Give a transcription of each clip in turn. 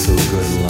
so good luck.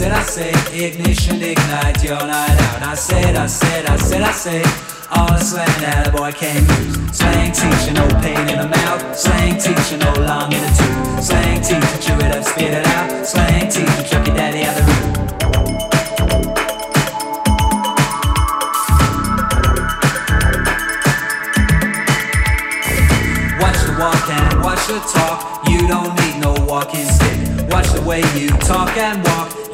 said, I said, ignition, ignite your night out. I said, I said, I said, I said, all the slang that a boy can use. Slang teacher, no pain in the mouth. Slang teacher, no long in the tooth. Slang teacher, chew it up, spit it out. Slang teacher, chuck your daddy out the roof. walk and watch the talk. You don't need no walking stick. Watch the way you talk and walk.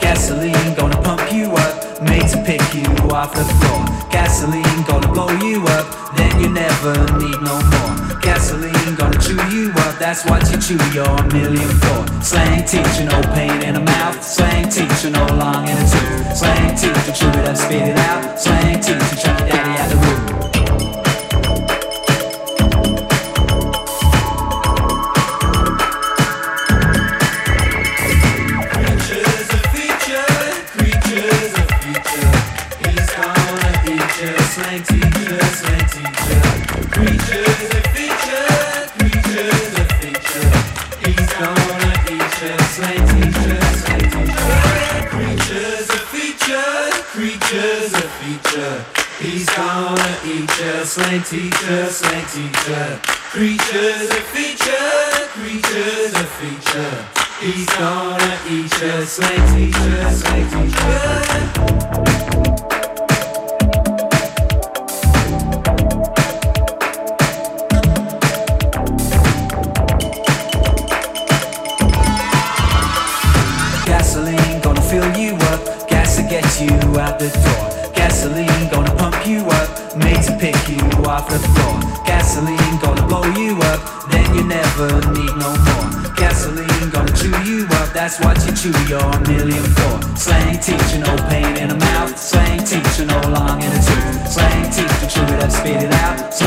Gasoline gonna pump you up, made to pick you off the floor. Gasoline gonna blow you up, then you never need no more. Gasoline gonna chew you up, that's what you chew your million for. Slang teacher, no pain in the mouth. Slang teacher, no long in the tooth. Slang teacher, chew it up, spit it out. Slang teacher, chuck your daddy slang teacher, slang teacher. Creatures a feature, creatures a feature. He's gonna eat you, slang teacher, slang teacher. Gasoline gonna chew you up, that's what you chew your million for. Slang teacher, no pain in the mouth. Slang teacher, no long in the tooth. Slang teacher, chew it up, spit it out.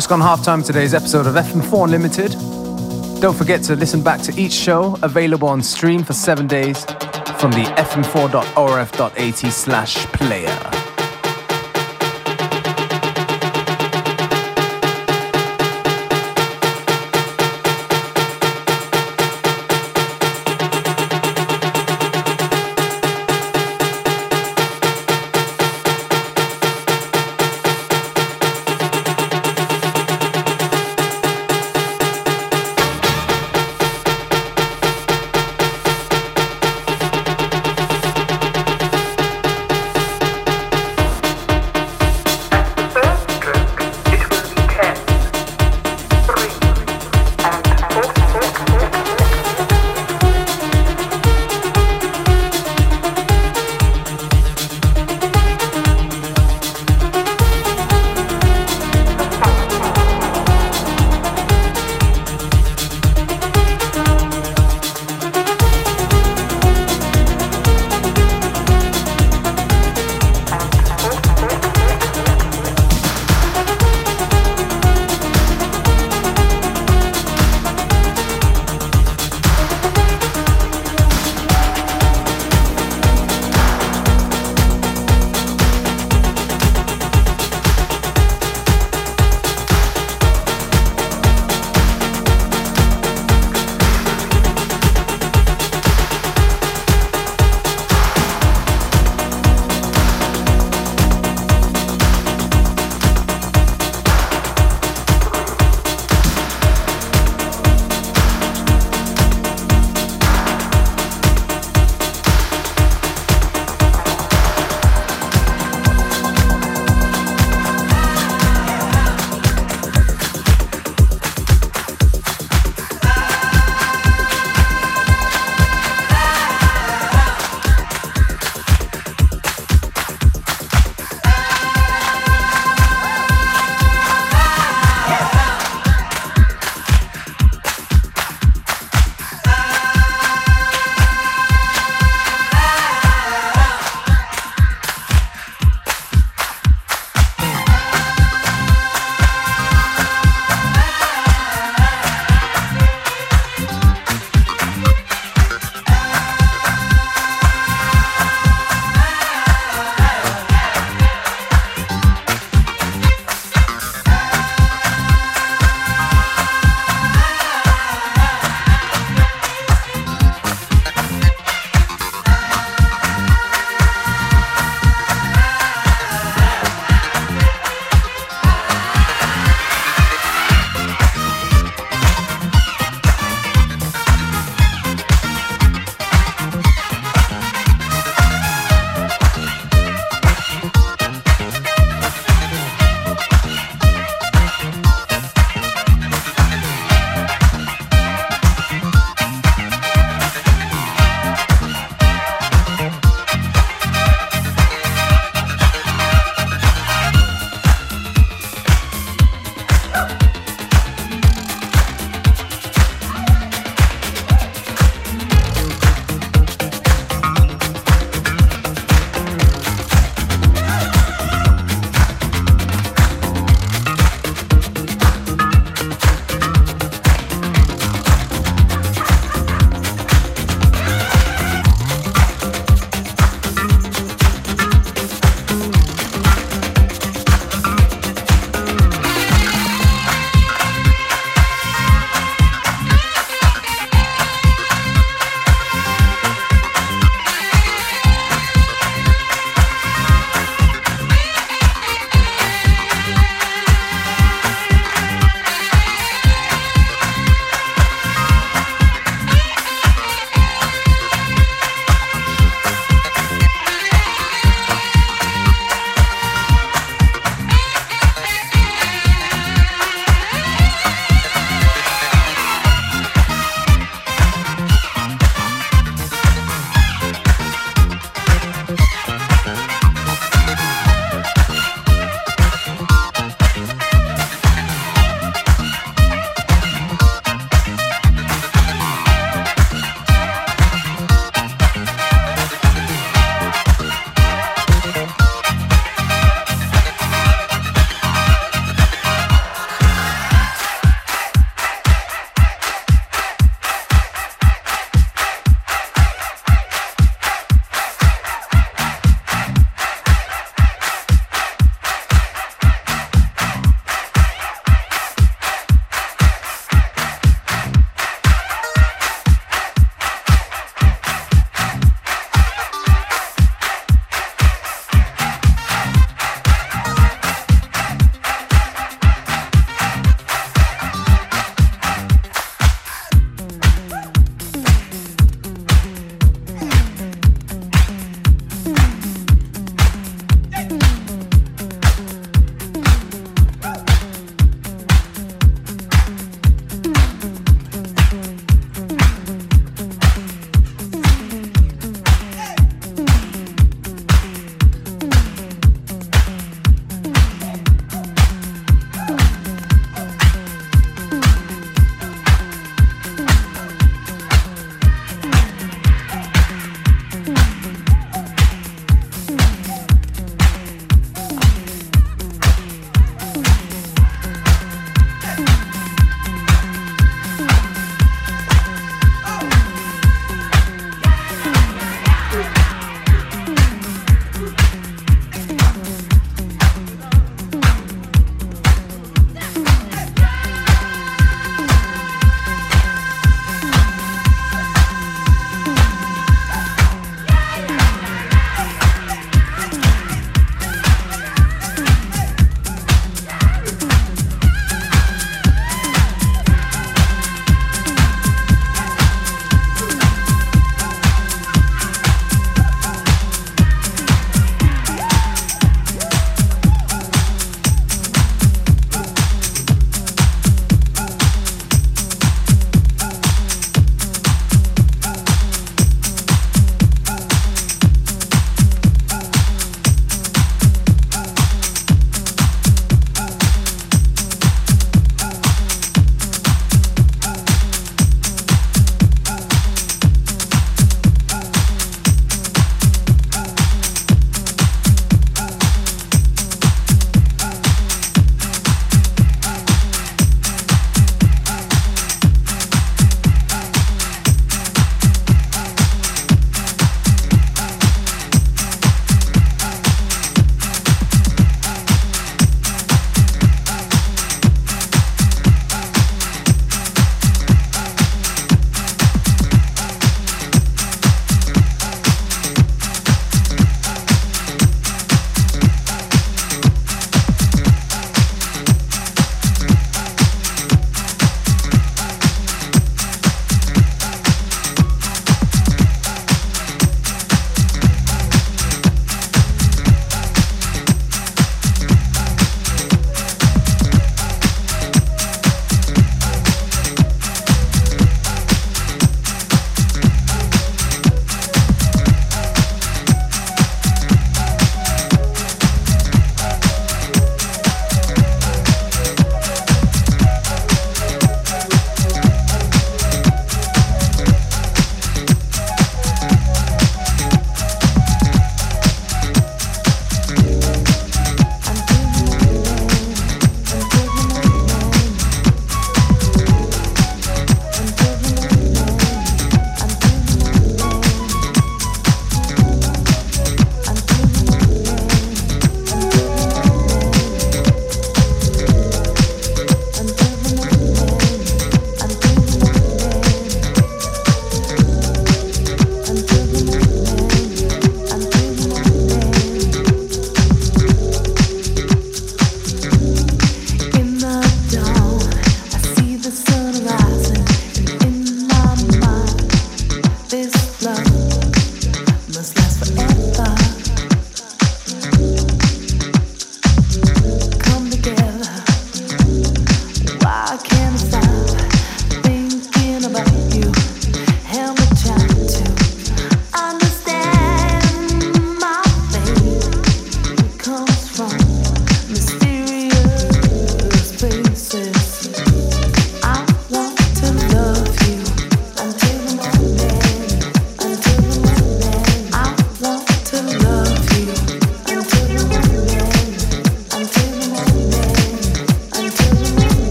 Just gone half time today's episode of FM4 Unlimited. Don't forget to listen back to each show, available on stream for seven days from the fm4.orf.at slash player.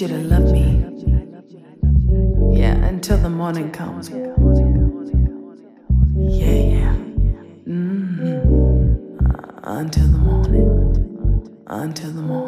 you to love me. Yeah, until the morning comes. Yeah, yeah. Mm. Until the morning. Until the morning.